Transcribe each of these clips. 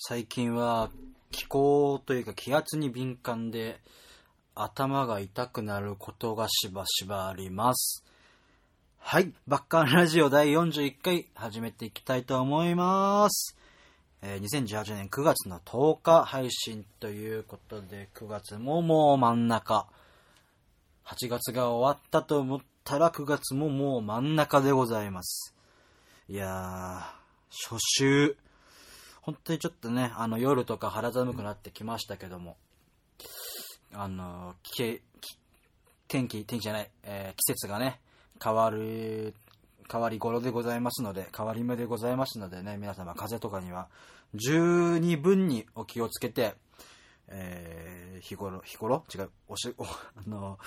最近は気候というか気圧に敏感で頭が痛くなることがしばしばあります。はい。バッカーラジオ第41回始めていきたいと思います。えー2018年9月の10日配信ということで、9月ももう真ん中。8月が終わったと思ったら9月ももう真ん中でございます。いやー、初秋。本当にちょっとね、あの夜とか肌寒くなってきましたけども、あの、天気、天気じゃない、えー季節がね、変わる、変わり頃でございますので、変わり目でございますのでね、皆様風邪とかには十二分にお気をつけて、えー日頃、日頃？違う、おし、お、あの、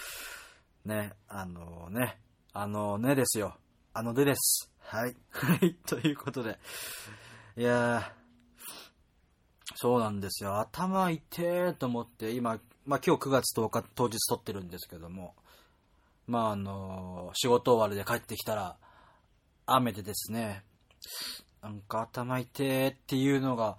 ね、あのね、あのねですよ。あのでです。はい。はい、ということで。いやー、そうなんですよ。頭痛えと思って、今、まあ今日9月10日当日撮ってるんですけども、まああの仕事終わりで帰ってきたら、雨でですね、なんか頭痛えっていうのが、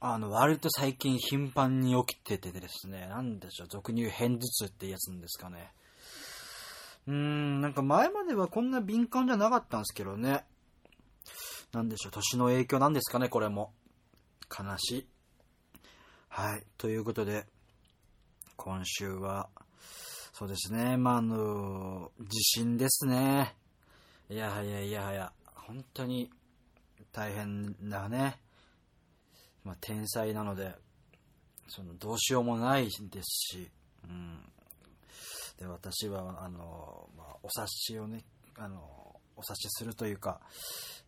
あの、割と最近頻繁に起きててですね、なんでしょう、俗に言う偏頭痛ってやつなんですかね。うーん、なんか前まではこんな敏感じゃなかったんですけどね。なんでしょう、年の影響なんですかね、これも。悲しい。はい。ということで、今週は、そうですね、まあ、あの、地震ですね。いやはやいやはや、本当に大変だね。まあ、天才なので、その、どうしようもないですし、うん。で、私は、あの、まあ、お察しをね、あの、お察しするというか、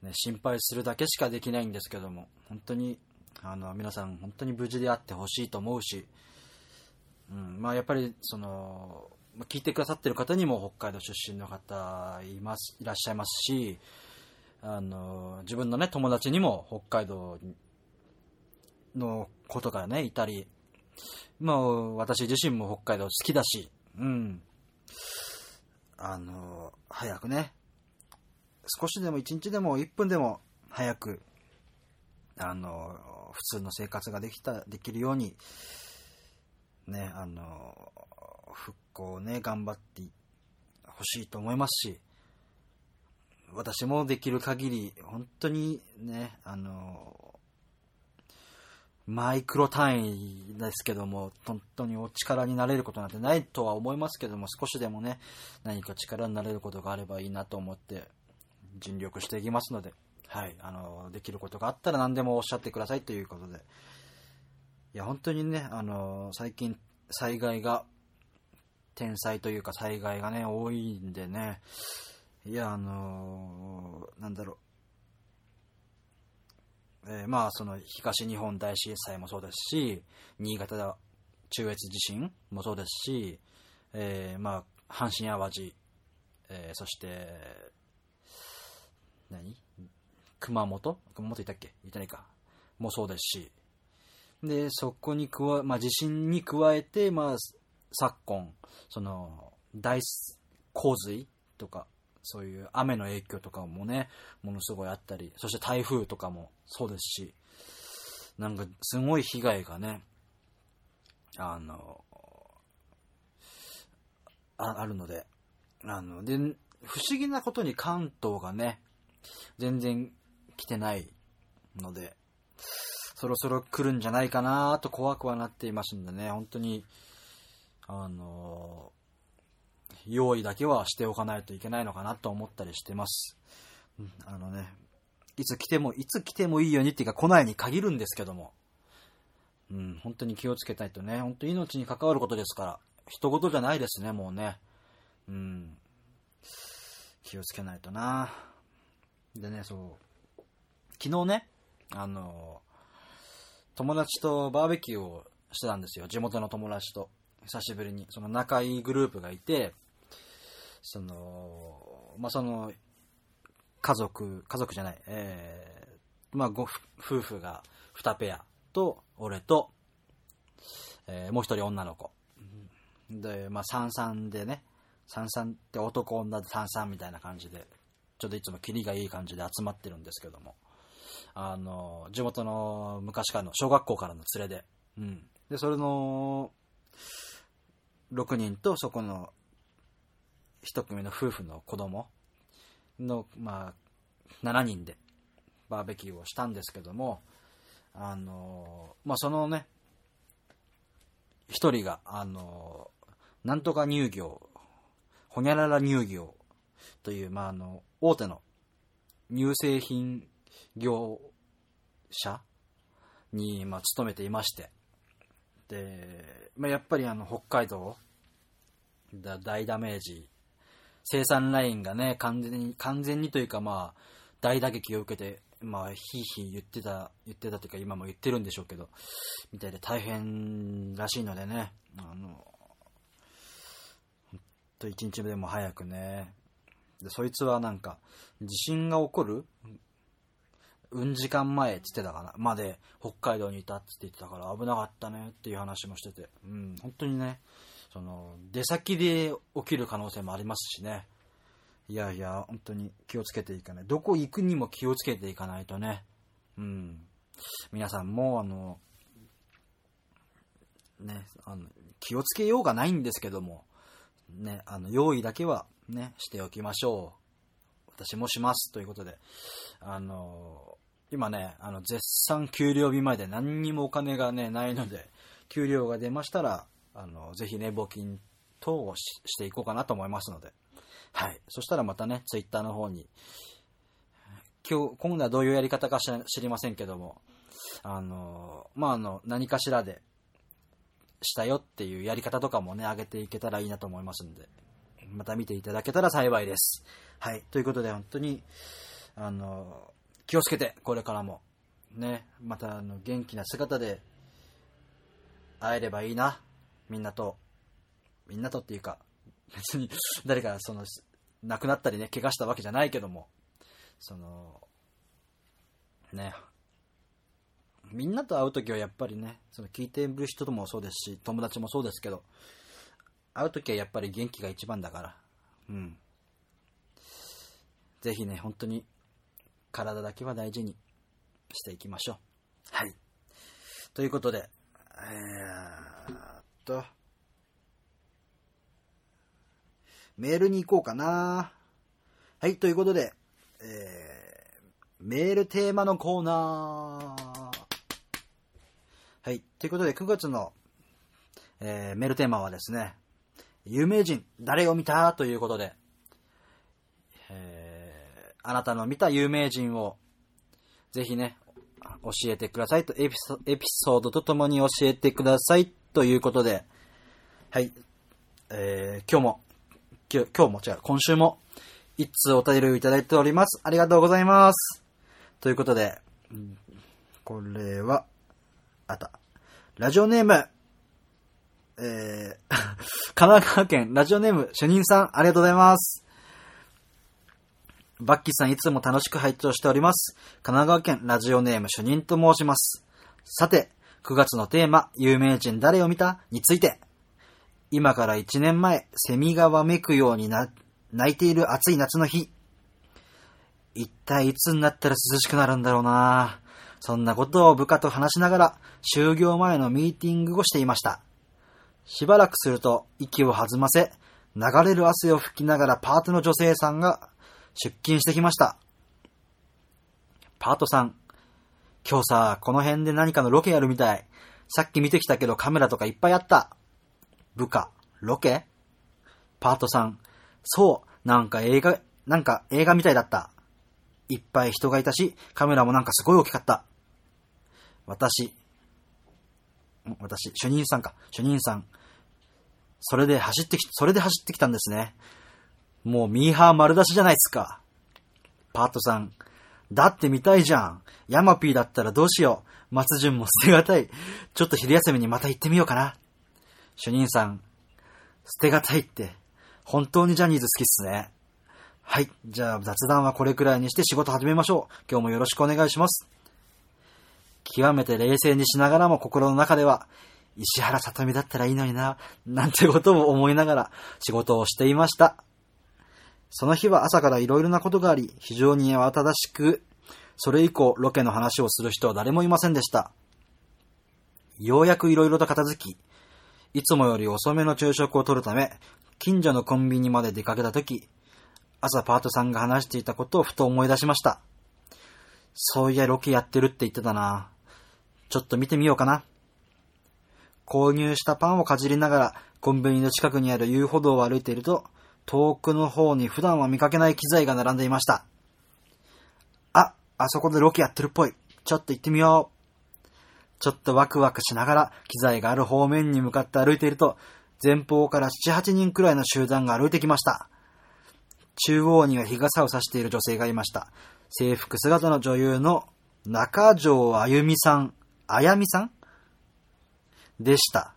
ね、心配するだけしかできないんですけども、本当に、あの、皆さん本当に無事であってほしいと思うし、うん、まあやっぱり、その、聞いてくださってる方にも北海道出身の方います、いらっしゃいますし、あの、自分のね、友達にも北海道のことがね、いたり、まあ私自身も北海道好きだし、うん。あの、早くね、少しでも一日でも一分でも早く、あの、普通の生活ができた、できるように、ね、あの、復興をね、頑張ってほしいと思いますし、私もできる限り、本当にね、あの、マイクロ単位ですけども、本当にお力になれることなんてないとは思いますけども、少しでもね、何か力になれることがあればいいなと思って、尽力していきますので、はい、あの、できることがあったら何でもおっしゃってくださいということで、いや、本当にね、あの、最近、災害が、天災というか災害がね、多いんでね、いや、あの、なんだろう、えーまあ、その東日本大震災もそうですし、新潟中越地震もそうですし、えーまあ、阪神淡路、えーそして、何？熊本？熊本いたっけ？いたないか。もそうですし。で、そこに加え、まあ、地震に加えて、まあ、昨今、その、大洪水とか、そういう雨の影響とかもね、ものすごいあったり、そして台風とかもそうですし、なんかすごい被害がね、あの、ああるので、あの、で、不思議なことに関東がね、全然来てないので、そろそろ来るんじゃないかなと怖くはなっていますんでね、本当に、あの、用意だけはしておかないといけないのかなと思ったりしてます。うんあのね、いつ来ても、いつ来てもいいようにっていうか来ないに限るんですけども、うん、本当に気をつけたいとね、本当に命に関わることですから、人事じゃないですね、もうね。うん。気をつけないとな。でね、そう。昨日ね、あの、友達とバーベキューをしてたんですよ。地元の友達と。久しぶりに。その仲いいグループがいて、その、まあ、その、家族、家族じゃない、えー、まあ、ご夫婦が2ペアと、俺と、えーもう一人女の子。で、まあ、三々でね、三々って男女で三々みたいな感じで、ちょっといつもキリがいい感じで集まってるんですけども。あの、地元の昔からの小学校からの連れで、うん。で、それの、6人とそこの一組の夫婦の子供の、まあ、7人でバーベキューをしたんですけども、あの、まあ、そのね、一人が、あの、なんとか乳業、ほにゃらら乳業という、まあ、あの、大手の乳製品業者に、まあ、勤めていまして、で、まあ、やっぱりあの、北海道、大ダメージ、生産ラインがね、完全に、完全にというかまあ、大打撃を受けて、まあ、ひいひい言ってた、言ってたというか、今も言ってるんでしょうけど、みたいで大変らしいのでね、あの、ほんと一日でも早くね、で、そいつはなんか、地震が起こるうん時間前って言ってたかな、まで北海道にいたって言ってたから危なかったねっていう話もしてて、うん、本当にね、その、出先で起きる可能性もありますしね。いやいや、本当に気をつけていかない。どこ行くにも気をつけていかないとね。うん。皆さんも、あの、ね、あの、気をつけようがないんですけども、ね、あの、用意だけはね、しておきましょう。私もします。ということで、あの、今ね、あの、絶賛給料日前で何にもお金がね、ないので、給料が出ましたら、あの、ぜひね、募金等をしていこうかなと思いますので、はい。そしたらまたね、ツイッターの方に、今日、今度はどういうやり方か知りませんけども、あの、まあ、あの、何かしらで、したよっていうやり方とかもね、上げていけたらいいなと思いますんで、また見ていただけたら幸いです。はい。ということで、本当に、あの、気をつけて、これからも、ね、また、あの、元気な姿で、会えればいいな、みんなと。みんなとっていうか、別に誰かその、亡くなったりね、怪我したわけじゃないけども、その、ね、みんなと会うときはやっぱりね、その聞いてる人ともそうですし、友達もそうですけど、会うときはやっぱり元気が一番だから、うん。ぜひね、本当に体だけは大事にしていきましょう。はい。ということで、えー、っと、メールに行こうかな。はい、ということで、えー、メールテーマのコーナー。はい、ということで9月の、えー、メールテーマはですね、有名人、誰を見た？ということで、えー、あなたの見た有名人を、ぜひね、教えてくださいと、エピソードとともに教えてくださいということで、はい、えー、今日も今日も違う、今週も、一通お便りをいただいております。ありがとうございます。ということで、これは、あった。ラジオネーム、えー、神奈川県ラジオネーム主任さん、ありがとうございます。バッキーさんいつも楽しく拝聴しております。神奈川県ラジオネーム主任と申します。さて、9月のテーマ、有名人誰を見たについて、今から1年前、セミがわめくようにな、泣いている暑い夏の日。一体いつになったら涼しくなるんだろうなそんなことを部下と話しながら、就業前のミーティングをしていました。しばらくすると、息を弾ませ、流れる汗を拭きながらパートの女性さんが出勤してきました。パートさん、今日さ、この辺で何かのロケやるみたい。さっき見てきたけどカメラとかいっぱいあった。部下、ロケ？パートさん、そう、なんか映画、なんか映画みたいだった。いっぱい人がいたし、カメラもなんかすごい大きかった。私、私、主任さんか、主任さん。それで走ってき、それで走ってきたんですね。もうミーハー丸出しじゃないっすか。パートさん、だって見たいじゃん。ヤマピーだったらどうしよう。松潤も捨てがたい。ちょっと昼休みにまた行ってみようかな。主任さん、捨てがたいって、本当にジャニーズ好きっすね。はい。じゃあ雑談はこれくらいにして仕事始めましょう。今日もよろしくお願いします。極めて冷静にしながらも心の中では、石原さとみだったらいいのにな、なんてことを思いながら仕事をしていました。その日は朝から色々なことがあり、非常に慌ただしく、それ以降、ロケの話をする人は誰もいませんでした。ようやく色々と片付き、いつもより遅めの昼食をとるため、近所のコンビニまで出かけたとき、朝パートさんが話していたことをふと思い出しました。そういやロケやってるって言ってたな。ちょっと見てみようかな。購入したパンをかじりながら、コンビニの近くにある遊歩道を歩いていると、遠くの方に普段は見かけない機材が並んでいました。あ、あそこでロケやってるっぽい。ちょっと行ってみよう。ちょっとワクワクしながら機材がある方面に向かって歩いていると、前方から7、8人くらいの集団が歩いてきました。中央には日傘を差している女性がいました。制服姿の女優の中条あゆみさん、あやみさん？でした。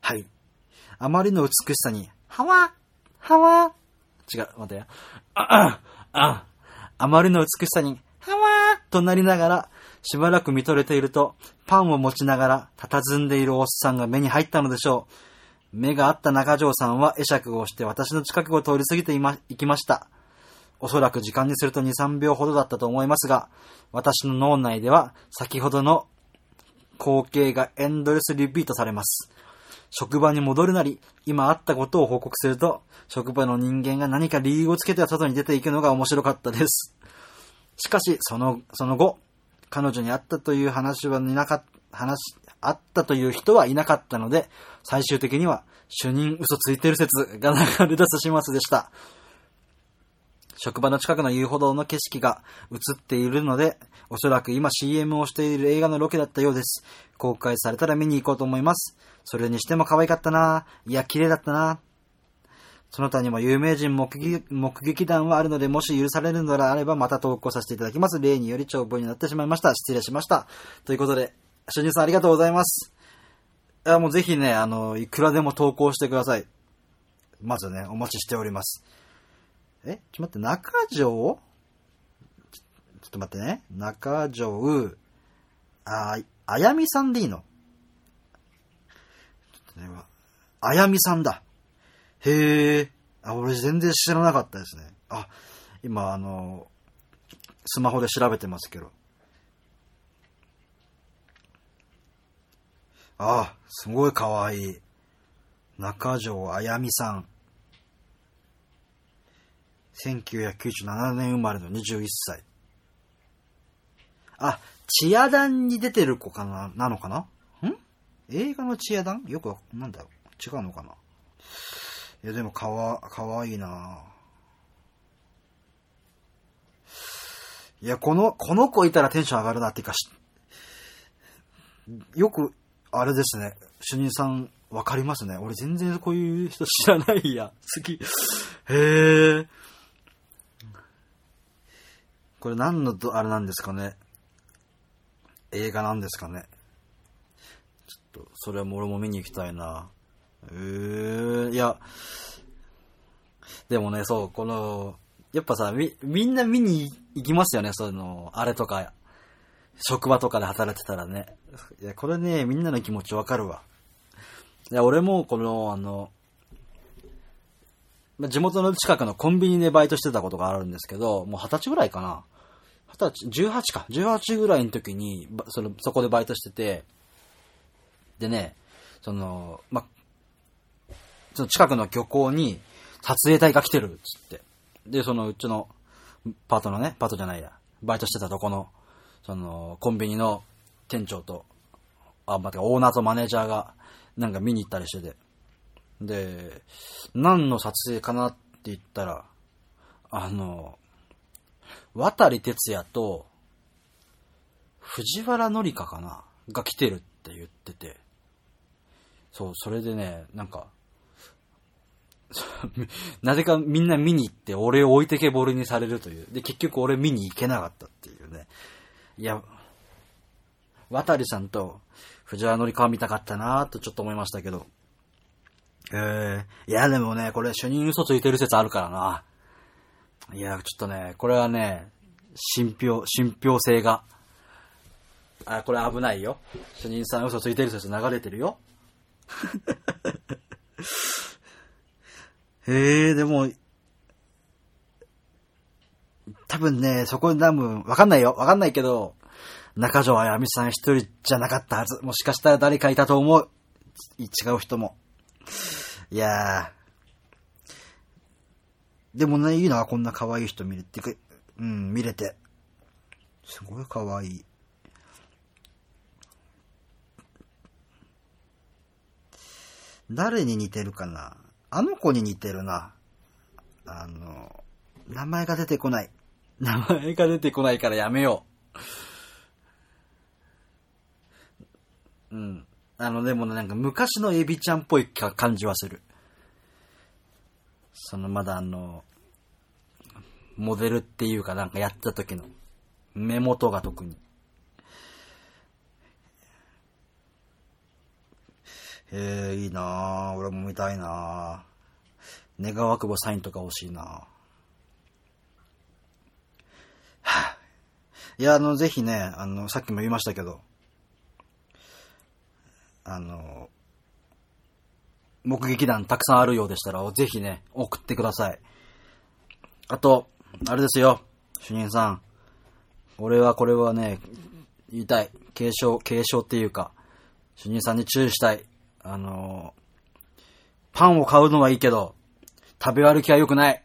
はい。あまりの美しさに、はわはわ違う、待てや。あ、あ、あ、あまりの美しさに、はわとなりながら、しばらく見とれていると、パンを持ちながら、佇んでいるおっさんが目に入ったのでしょう。目があった中条さんは会釈をして私の近くを通り過ぎていま、行きました。おそらく時間にすると2、3秒ほどだったと思いますが、私の脳内では先ほどの光景がエンドレスリピートされます。職場に戻るなり、今あったことを報告すると、職場の人間が何か理由をつけては外に出ていくのが面白かったです。しかし、その、その後、彼女に会ったという話はなかっ話、あったという人はいなかったので、最終的には、主任嘘ついてる説が流れ出す始末でした。職場の近くの遊歩道の景色が映っているので、おそらく今 CM をしている映画のロケだったようです。公開されたら見に行こうと思います。それにしても可愛かったないや、綺麗だったなその他にも有名人目撃目撃談はあるので、もし許されるのであればまた投稿させていただきます。例により長文になってしまいました。失礼しました。ということで、主任さんありがとうございます。いや、もうぜひね、あの、いくらでも投稿してください。まずね、お待ちしております。えちょっと待って、中条？ちょっと待ってね。中条、あ、あやみさんでいいの？ね、あやみさんだ。へえ。あ、俺全然知らなかったですね。あ、今あの、スマホで調べてますけど。あ、すごい可愛いい。中条あやみさん。1997年生まれの21歳。あ、チアダンに出てる子かな、なのかな？映画のチアダンよく、なんだろ違うのかな？いや、でもかわ、かわいいないや、この、この子いたらテンション上がるなっていうかし、よく、あれですね、主任さん、わかりますね。俺全然こういう人知らないや。好き。へえ。これ何の、あれなんですかね？映画なんですかね？と、それも俺も見に行きたいな。えー、いや、でもね、そう、この、やっぱさ、み、みんな見に行きますよね、その、あれとか、職場とかで働いてたらね。いや、これね、みんなの気持ちわかるわ。いや、俺も、この、あの、地元の近くのコンビニでバイトしてたことがあるんですけど、もう二十歳ぐらいかな。二十歳、18か。18ぐらいの時に、その、そこでバイトしてて、でね、その、ま、その近くの漁港に撮影隊が来てるっつって。で、そのうちのパートのね、パートじゃないや、バイトしてたとこの、その、コンビニの店長と、あ、待って、オーナーとマネージャーが、なんか見に行ったりしてて。で、何の撮影かなって言ったら、あの、渡哲也と、藤原紀香かな？が来てるって言ってて。そう、それでね、なんか、なぜかみんな見に行って俺を置いてけぼりにされるという。で、結局俺見に行けなかったっていうね。いや、渡さんと藤原紀香見たかったなとちょっと思いましたけど。えー、いやでもね、これ主任嘘ついてる説あるからな。いや、ちょっとね、これはね、信憑、信憑性が。あ、これ危ないよ。主任さん嘘ついてる説流れてるよ。へえ、でも、多分ね、そこで多分、わかんないよ。わかんないけど、中条あやみさん一人じゃなかったはず。もしかしたら誰かいたと思う。違う人も。いやー。でもね、いいな、こんな可愛い人見れてく、うん、見れて。すごい可愛い。誰に似てるかな？あの子に似てるな。あの、名前が出てこない。名前が出てこないからやめよう。うん。あの、でもなんか昔のエビちゃんっぽい感じはする。そのまだあの、モデルっていうかなんかやった時の目元が特に。えー、いいなぁ。俺も見たいなぁ。願わくぼサインとか欲しいな。はぁ、いや、あの、ぜひね、あの、さっきも言いましたけど、あの、目撃談たくさんあるようでしたら、ぜひね、送ってください。あと、あれですよ、主任さん。俺はこれはね、言いたい。継承、継承っていうか、主任さんに注意したい。あのパンを買うのはいいけど、食べ歩きは良くない。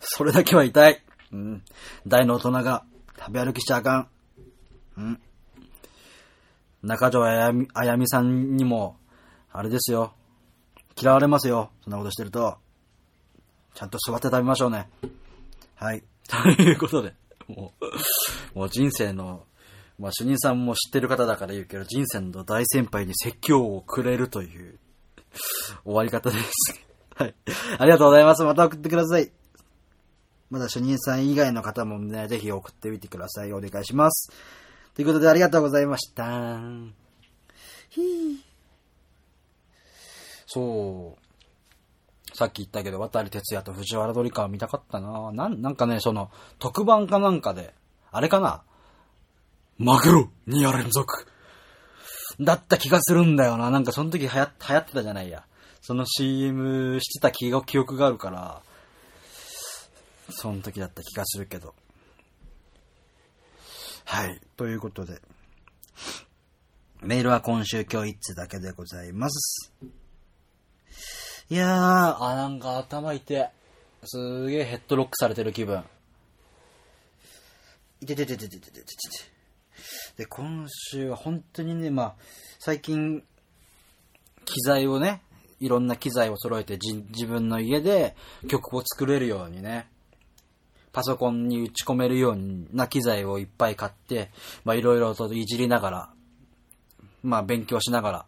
それだけは痛い。うん。大の大人が食べ歩きしちゃあかん。うん。中条あやみ、あやみさんにも、あれですよ。嫌われますよ。そんなことしてると。ちゃんと座って食べましょうね。はい。ということで、もう、もう人生のまあ、主任さんも知ってる方だから言うけど、人生の大先輩に説教をくれるという終わり方です。はい。ありがとうございます。また送ってください。まだ主任さん以外の方もね、ぜひ送ってみてください。お願いします。ということでありがとうございました。ひー。そう。さっき言ったけど、渡哲也と藤原紀香見たかったななん、なんかね、その、特番かなんかで、あれかな？マグロ !2 夜連続だった気がするんだよな。なんかその時流行流行ってたじゃないや。その CM してた記憶があるから、その時だった気がするけど。はい。ということで。メールは今週今日一通だけでございます。いやー、あ、なんか頭痛い。すーげえヘッドロックされてる気分。いててててててててて。で、今週は本当にね、まあ、最近、機材をね、いろんな機材を揃えて自分の家で曲を作れるようにね、パソコンに打ち込めるような機材をいっぱい買って、まあいろいろといじりながら、まあ勉強しながら、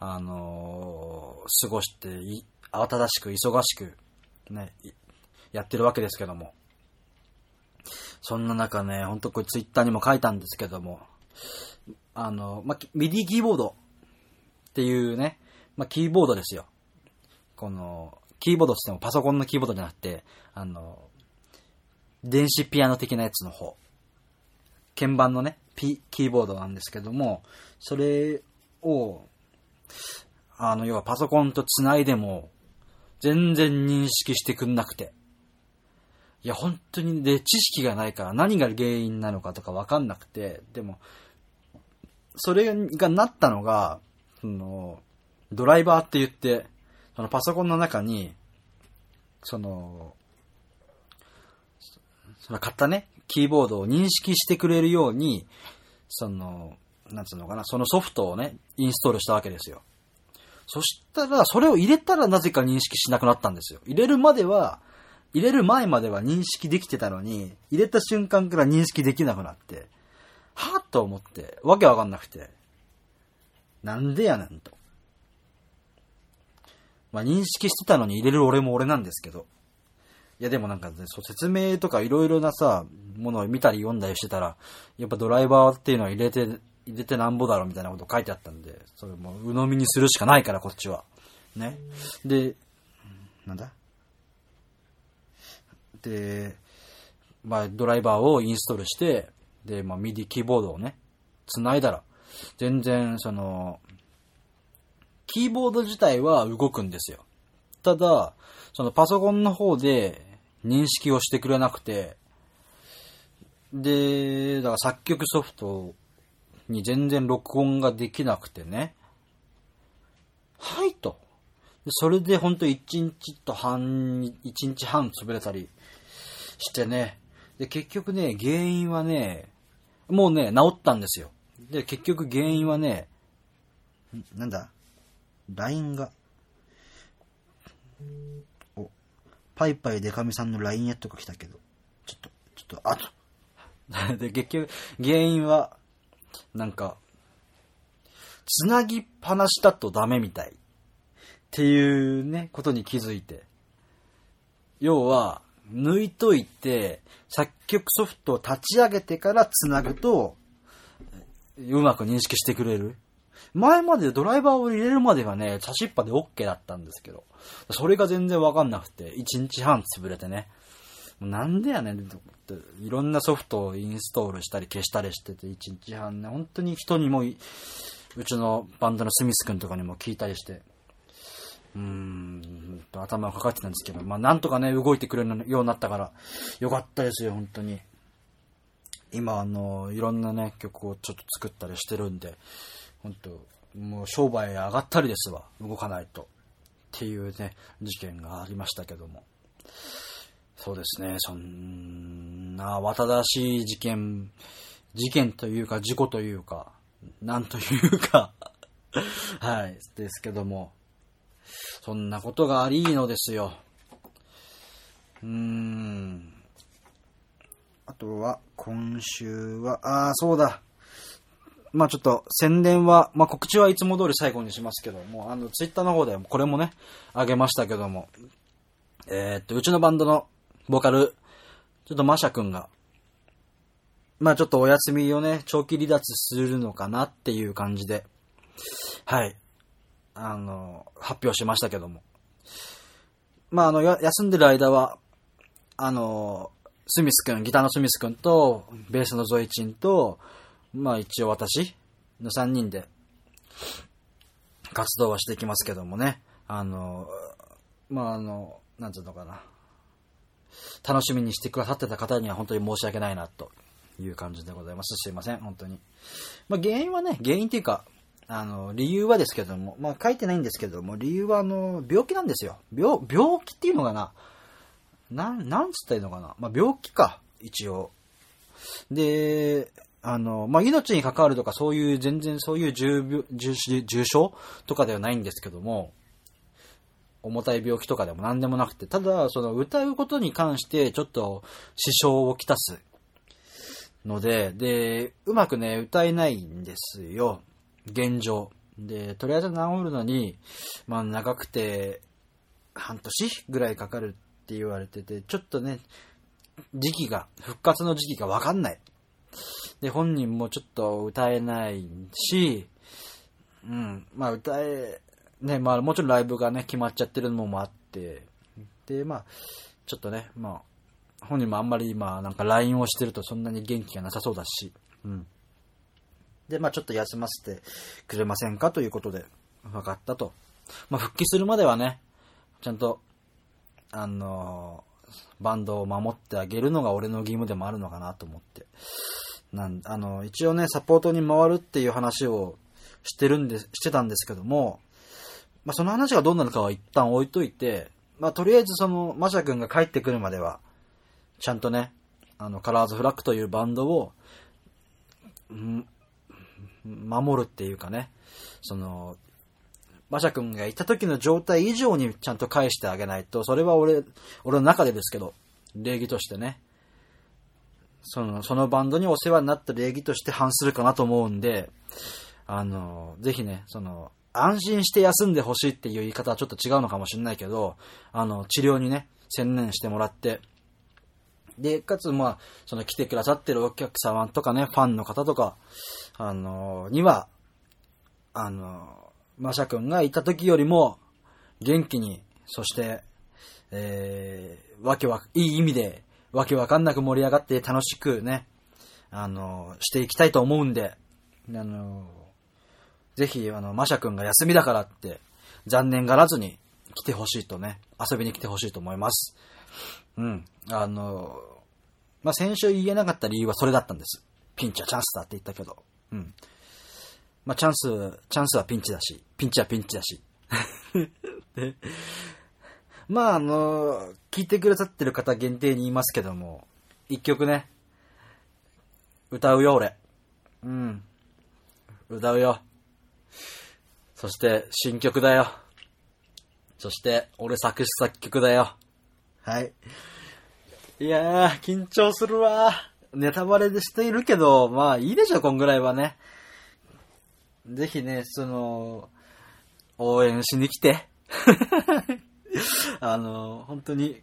あのー、過ごして、慌ただしく忙しく、ね、やってるわけですけども。そんな中ね、ほんとこれツイッターにも書いたんですけども、あの、まミディキーボードっていうね、まキーボードですよ。この、キーボードって言ってもパソコンのキーボードじゃなくて、あの、電子ピアノ的なやつの方。鍵盤のね、ピ、キーボードなんですけども、それを、あの、要はパソコンと繋いでも、全然認識してくんなくて。いや、本当に、で、知識がないから何が原因なのかとかわかんなくて、でも、それがなったのが、その、ドライバーって言って、そのパソコンの中に、その、その買ったね、キーボードを認識してくれるように、その、なんつうのかな、そのソフトをね、インストールしたわけですよ。そしたら、それを入れたらなぜか認識しなくなったんですよ。入れるまでは、入れる前までは認識できてたのに、入れた瞬間から認識できなくなって、はぁと思って、わけわかんなくて、なんでやねんと。まあ、認識してたのに入れる俺も俺なんですけど。いやでもなんか、ね、そう説明とかいろいろなさ、ものを見たり読んだりしてたら、やっぱドライバーっていうのは入れて、入れてなんぼだろうみたいなこと書いてあったんで、それもう鵜呑みにするしかないからこっちは。ね。で、なんだ？で、まあ、ドライバーをインストールして、で、まあ、ミディキーボードをね、繋いだら、全然、その、キーボード自体は動くんですよ。ただ、そのパソコンの方で認識をしてくれなくて、で、だから作曲ソフトに全然録音ができなくてね。はいと。それでほんと1日と半、1日半潰れたりしてね。で、結局ね、原因はね、もうね、治ったんですよ。で、結局原因はね、なんだ ?LINE が。お、パイパイデカミさんの LINE やっとか来たけど。ちょっと、ちょっと、あと。で、結局、原因は、なんか、つなぎっぱなしだとダメみたい。っていうね、ことに気づいて。要は、抜いといて、作曲ソフトを立ち上げてから繋ぐと、うまく認識してくれる。前までドライバーを入れるまではね、差しっぱで OK だったんですけど、それが全然わかんなくて、1日半潰れてね。なんでやねんって、いろんなソフトをインストールしたり消したりしてて、1日半ね、本当に人にも、うちのバンドのスミス君とかにも聞いたりして、うん、頭がかかってたんですけど、まあなんとかね、動いてくれるようになったから、よかったですよ、本当に。今、あの、いろんなね、曲をちょっと作ったりしてるんで、本当もう商売上がったりですわ、動かないと。っていうね、事件がありましたけども。そうですね、そんな、綿だしい事件、事件というか、事故というか、なんというか はい、ですけども、そんなことがありのですよ。うーん。あとは、今週は、ああ、そうだ。まあちょっと宣伝は、まあ告知はいつも通り最後にしますけども、あの、ツイッターの方でこれもね、あげましたけども、えー、っと、うちのバンドのボーカル、ちょっとマシャ君が、まあちょっとお休みをね、長期離脱するのかなっていう感じで、はい。あの、発表しましたけども。まあ、あの、休んでる間は、あの、スミス君、ギターのスミス君と、ベースのゾイチンと、まあ一応私の3人で活動はしていきますけどもね。あの、まああの、なんつうのかな。楽しみにしてくださってた方には本当に申し訳ないなという感じでございます。すいません、本当に。まあ原因はね、原因っていうか、あの、理由はですけども、まあ書いてないんですけども、理由はあの、病気なんですよ。病、病気っていうのかな？なん、なんつったらいいのかな？まあ病気か、一応。で、あの、まあ命に関わるとかそういう、全然そういう重重重症とかではないんですけども、重たい病気とかでも何でもなくて、ただ、その歌うことに関してちょっと支障をきたすので、で、うまくね、歌えないんですよ。現状。で、とりあえず治るのに、まあ長くて半年ぐらいかかるって言われてて、ちょっとね、時期が、復活の時期がわかんない。で、本人もちょっと歌えないし、うん、まあ歌え、ね、まあもちろんライブがね、決まっちゃってるのもあって、で、まあ、ちょっとね、まあ、本人もあんまり今、なんか LINE をしてるとそんなに元気がなさそうだし、うん。で、まあちょっと休ませてくれませんかということで、分かったと。まあ復帰するまではね、ちゃんと、あのバンドを守ってあげるのが俺の義務でもあるのかなと思って。なんあの、一応ね、サポートに回るっていう話をしてるんで、してたんですけども、まあその話がどうなるかは一旦置いといて、まあとりあえずその、マシャ君が帰ってくるまでは、ちゃんとね、あの、カラーズフラッグというバンドを、守るっていうかね、その、馬車君がいた時の状態以上にちゃんと返してあげないと、それは俺、俺の中でですけど、礼儀としてね、その、そのバンドにお世話になった礼儀として反するかなと思うんで、あの、ぜひね、その、安心して休んでほしいっていう言い方はちょっと違うのかもしれないけど、あの、治療にね、専念してもらって、で、かつ、まあ、その来てくださってるお客様とかね、ファンの方とか、あの、には、あの、マシャ君がいた時よりも、元気に、そして、えー、わけわ、いい意味で、わけわかんなく盛り上がって楽しくね、あの、していきたいと思うんで、あの、ぜひ、あの、マシャ君が休みだからって、残念がらずに来てほしいとね、遊びに来てほしいと思います。うん。あの、まあ、先週言えなかった理由はそれだったんです。ピンチはチャンスだって言ったけど。うん。まあ、チャンス、チャンスはピンチだし、ピンチはピンチだし。で まあ、あの、聞いてくださってる方限定に言いますけども、一曲ね、歌うよ、俺。うん。歌うよ。そして、新曲だよ。そして、俺作詞作曲だよ。はい。いやー、緊張するわ。ネタバレでしているけど、まあいいでしょ、こんぐらいはね。ぜひね、その、応援しに来て。あの、本当に、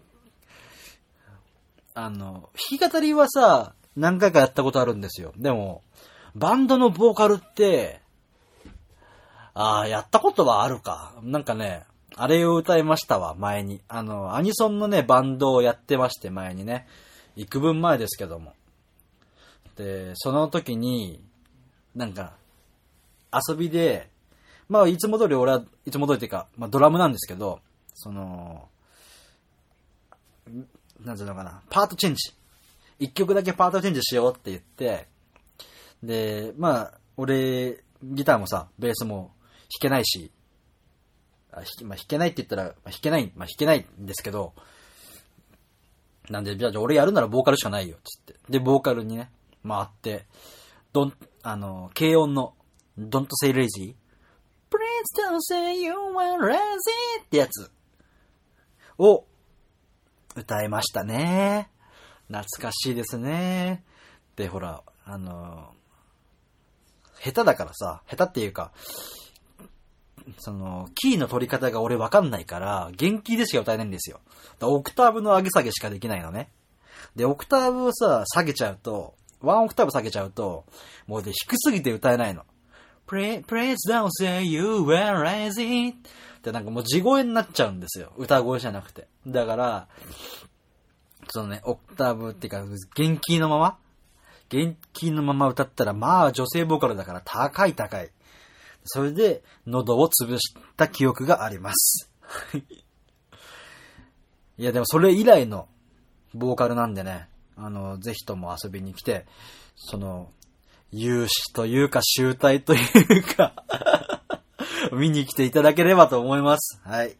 あの、弾き語りはさ、何回かやったことあるんですよ。でも、バンドのボーカルって、ああ、やったことはあるか。なんかね、あれを歌いましたわ、前に。あの、アニソンのね、バンドをやってまして、前にね。幾分前ですけども。で、その時に、なんか、遊びで、まあ、いつも通り俺は、いつも通りっていうか、まあ、ドラムなんですけど、その、なんていうのかな、パートチェンジ。一曲だけパートチェンジしようって言って、で、まあ、俺、ギターもさ、ベースも弾けないし、あ弾まあ、弾けないって言ったら、まあ、弾けない、まあ、弾けないんですけど、なんで、じゃあ、じゃあ俺やるならボーカルしかないよ、つって。で、ボーカルにね、回って、どん、あの、軽音の、Don't say lazy, Please don't say you are lazy ってやつを歌いましたね。懐かしいですね。で、ほら、あの、下手だからさ、下手っていうか、その、キーの取り方が俺わかんないから、元気でしか歌えないんですよ。だオクターブの上げ下げしかできないのね。で、オクターブをさ、下げちゃうと、ワンオクターブ下げちゃうと、もうで低すぎて歌えないの。Please don't say you were lazy ってなんかもう地声になっちゃうんですよ。歌声じゃなくて。だから、そのね、オクターブっていうか、元気のまま？元気のまま歌ったら、まあ女性ボーカルだから高い高い。それで、喉を潰した記憶があります。いや、でもそれ以来のボーカルなんでね、あの、ぜひとも遊びに来て、その、有志というか集大というか 見に来ていただければと思います。はい。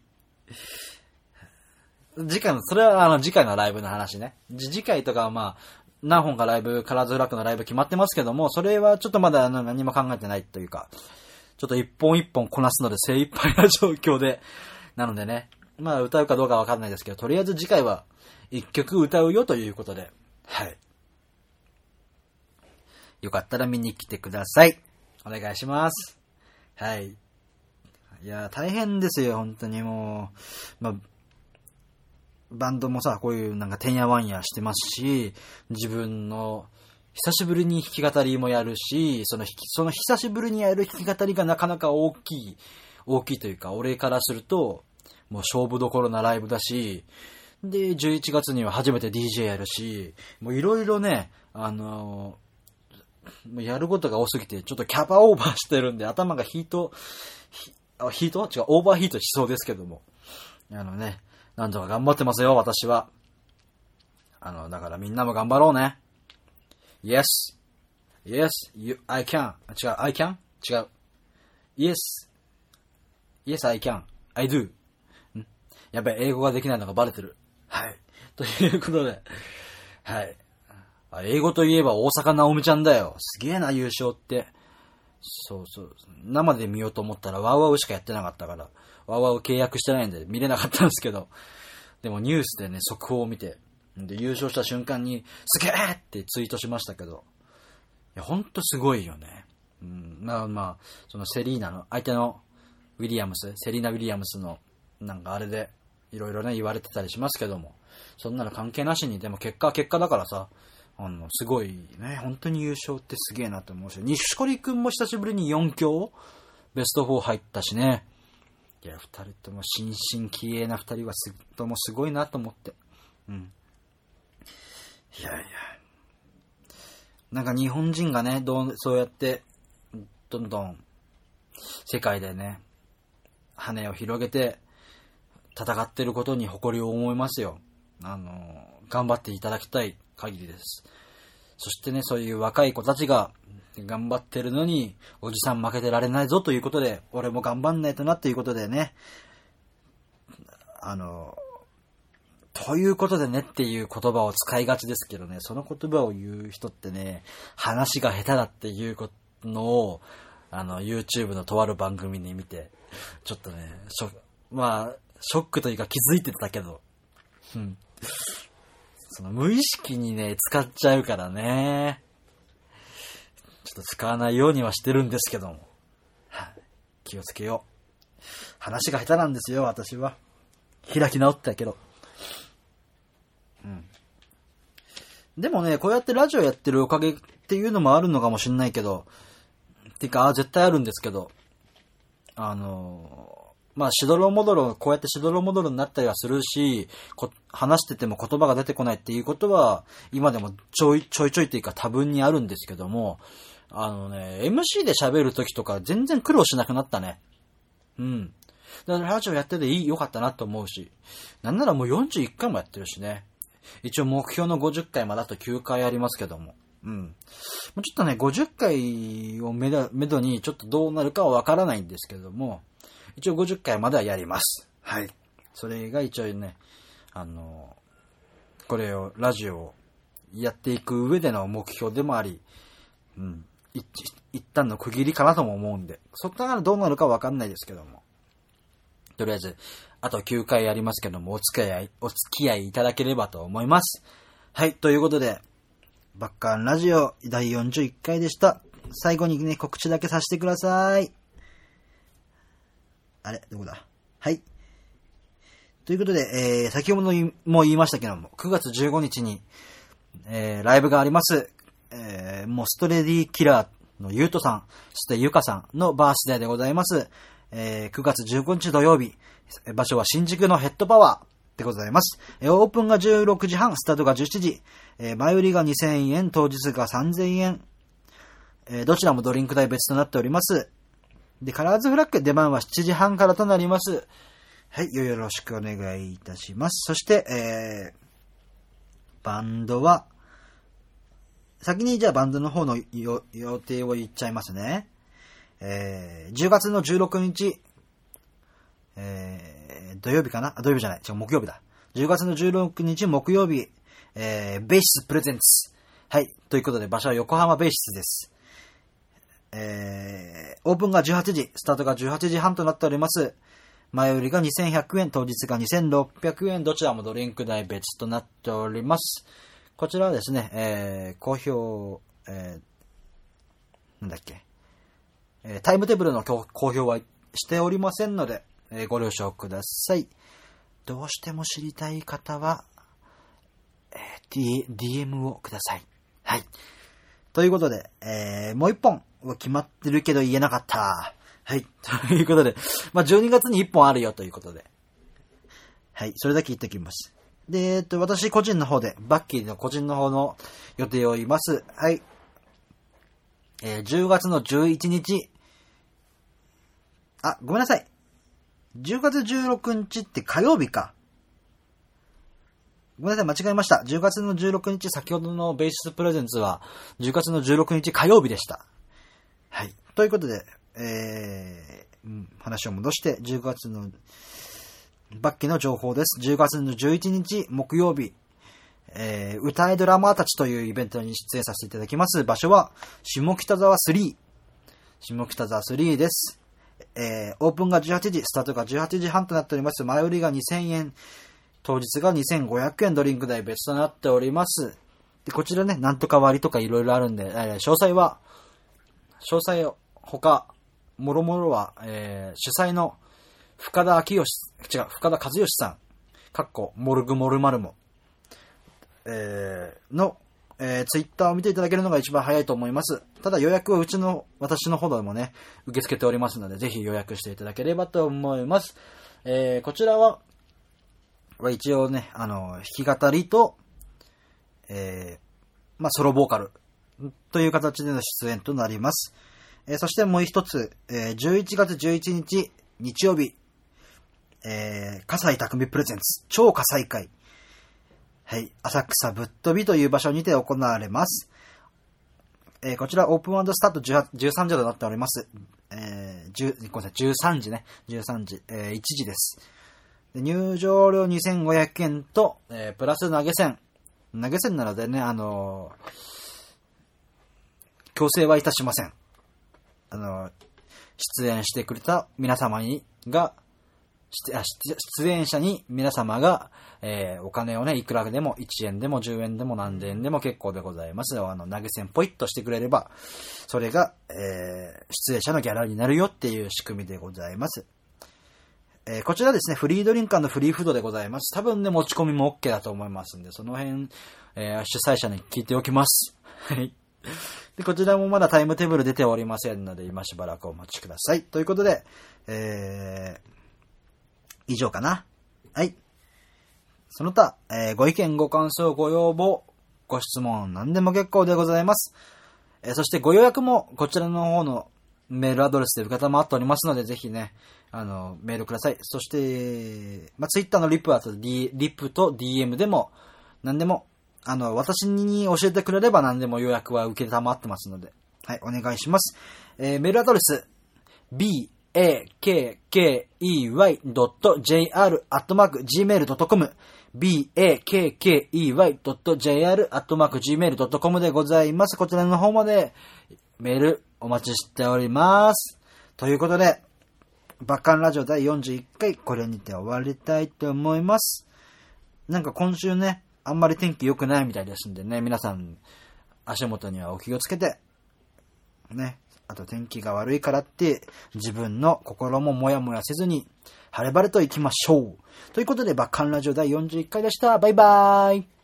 次回の、それはあの次回のライブの話ね。次回とかはまあ、何本かライブ、カラーズフラッグのライブ決まってますけども、それはちょっとまだ何も考えてないというか、ちょっと一本一本こなすので精一杯な状況で、なのでね、まあ歌うかどうかわかんないですけど、とりあえず次回は一曲歌うよということで、はい。よかったら見に来てください。お願いします。はい。いや、大変ですよ、本当にもう。まあ、バンドもさ、こういうなんかてんやわんやしてますし、自分の久しぶりに弾き語りもやるし、その弾き、その久しぶりにやる弾き語りがなかなか大きい、大きいというか、俺からすると、もう勝負どころなライブだし、で、11月には初めて DJ やるし、もういろいろね、あのもうやることが多すぎて、ちょっとキャパオーバーしてるんで、頭がヒート、ヒヒート？違う、オーバーヒートしそうですけども。あのね、なんとか頑張ってますよ、私は。あの、だからみんなも頑張ろうね。Yes. Yes, you, I can. 違う、I can? 違う。Yes. Yes, I can. I do. ん？やべえ、英語ができないのがバレてる。はい。ということで、はい。あ英語といえば大阪なおみちゃんだよ。すげえな、優勝って。そうそう。生で見ようと思ったらワウワウしかやってなかったから、ワウワウ契約してないんで見れなかったんですけど、でもニュースでね、速報を見て、で、優勝した瞬間に、すげえってツイートしましたけど、いや、ほんとすごいよね。うん、まあまあ、そのセリーナの、相手のウィリアムス、セリーナ・ウィリアムスの、なんかあれで、いろいろね、言われてたりしますけども、そんなの関係なしに、でも結果は結果だからさ、あの、すごいね、本当に優勝ってすげえなと思うし、西堀くんも久しぶりに4強ベスト4入ったしね。いや、二人とも新進気鋭な二人はす、ともすごいなと思って。うん。いやいや。なんか日本人がね、どう、そうやって、どんどん、世界でね、羽を広げて、戦ってることに誇りを思いますよ。あの、頑張っていただきたい限りです。そしてね、そういう若い子たちが頑張ってるのに、おじさん負けてられないぞということで、俺も頑張んないとなということでね、あの、ということでねっていう言葉を使いがちですけどね、その言葉を言う人ってね、話が下手だっていうのを、あの、YouTube のとある番組に見て、ちょっとね、ショまあ、ショックというか気づいてたけど、うん。その無意識にね、使っちゃうからね。ちょっと使わないようにはしてるんですけども。気をつけよう。話が下手なんですよ、私は。開き直ったけど。うん。でもね、こうやってラジオやってるおかげっていうのもあるのかもしんないけど、てか、あ、絶対あるんですけど、あのまあ、しどろもどろ、こうやってしどろもどろになったりはするし、話してても言葉が出てこないっていうことは、今でもちょいちょいちょいっていうか多分にあるんですけども、あのね、MC で喋るときとか全然苦労しなくなったね。うん。だからラジオやってていい、よかったなと思うし。なんならもう41回もやってるしね。一応目標の50回まだと9回ありますけども。うん。ちょっとね、50回をめどめどにちょっとどうなるかはわからないんですけども、一応50回まではやります。はい。それが一応ね、あの、これを、ラジオをやっていく上での目標でもあり、うん、一一旦の区切りかなとも思うんで、そっからどうなるかわかんないですけども。とりあえず、あと9回やりますけども、お付き合い、お付き合いいただければと思います。はい、ということで、バッカーンラジオ第41回でした。最後にね、告知だけさせてください。あれどこだ？はい。ということで、えー、先ほども言いましたけども、9月15日に、えー、ライブがあります。えー、モストレディキラーのゆうとさん、そしてゆかさんのバースデーでございます。えー、9月15日土曜日、場所は新宿のヘッドパワーでございます。え、オープンが16時半、スタートが17時、え、前売りが2000円、当日が3000円、え、どちらもドリンク代別となっております。で、カラーズフラッグ出番は7時半からとなります。はい、よろしくお願いいたします。そして、えー、バンドは、先にじゃあバンドの方の予定を言っちゃいますね。えー、10月の16日、えー、土曜日かな、土曜日じゃない。違う、木曜日だ。10月の16日木曜日、えー、ベーシスプレゼンツ。はい。ということで、場所は横浜ベーシスです。えー、オープンが18時、スタートが18時半となっております。前売りが2100円、当日が2600円、どちらもドリンク代別となっております。こちらはですね、えー、好評、えー、なんだっけ、えー、タイムテーブルの公表はしておりませんので、えー、ご了承ください。どうしても知りたい方は、えー、D、DM をください。はい。ということで、えー、もう一本は決まってるけど言えなかった。はい。ということで、まあ、12月に1本あるよということで。はい。それだけ言っておきます。で、えっと、私個人の方で、バッキーの個人の方の予定を言います。はい。えー、10月の11日。あ、ごめんなさい。10月16日って火曜日か。ごめんなさい、間違えました。10月の16日、先ほどのベーシスプレゼンツは、10月の16日火曜日でした。はい。ということで、えー、話を戻して、10月の、バッキの情報です。10月の11日木曜日、えー、歌いドラマーたちというイベントに出演させていただきます。場所は、下北沢3。下北沢3です。えー、オープンが18時、スタートが18時半となっております。前売りが2000円、当日が2500円ドリンク代別となっております。で、こちらね、なんとか割とかいろいろあるんで、えー、詳細は、詳細を、他、もろもろは、えー、主催の深田明義、違う、深田和義さん、かっこ、モルグモルマルモ、えー、の、えー、ツイッターを見ていただけるのが一番早いと思います。ただ予約はうちの、私の方でもね、受け付けておりますので、ぜひ予約していただければと思います。えー、こちらは、は一応ね、あの、弾き語りと、えー、まあ、ソロボーカルという形での出演となります。えー、そしてもう一つ、えー、11月11日、日曜日、えー、笠井匠プレゼンツ、超火災会。はい、浅草ぶっ飛びという場所にて行われます。えーこちらオープンスタート13時となっております。えー、10ごめんなさい、13時ね。13時、えー1時です。で入場料2500円と、えープラス投げ銭。投げ銭なのでね、あのー強制はいたしません。あのー出演してくれた皆様に、が、出演者に皆様が、えーお金をね、いくらでも、1円でも10円でも何円でも結構でございます。あの、投げ銭ポイッとしてくれれば、それが、えー出演者のギャラになるよっていう仕組みでございます。えーこちらですね、フリードリンクフリーフードでございます。多分ね、持ち込みも OK だと思いますんで、その辺、えー主催者に聞いておきます。はい。こちらもまだタイムテーブル出ておりませんので、今しばらくお待ちください。ということで、えー、以上かな。はい。その他、えーご意見、ご感想、ご要望、ご質問、何でも結構でございます。えーそしてご予約もこちらの方のメールアドレスで受けたまっておりますので、ぜひね、あの、メールください。そして、まあ、ツイッターのリップあと、D、リプと DM でも、何でも、あの、私に教えてくれれば何でも予約は受けたまってますので、はい、お願いします。えーメールアドレス、b, akkey.jr@gmail.combakkey.jr@gmail.com でございます。こちらの方までメールお待ちしております。ということで、バカンラジオ第41回、これにて終わりたいと思います。なんか今週ね、あんまり天気良くないみたいですんでね、皆さん、足元にはお気をつけて、ね、あと天気が悪いからって、自分の心もモヤモヤせずに、晴れ晴れと行きましょう。ということで、バッカンラジオ第41回でした。バイバーイ。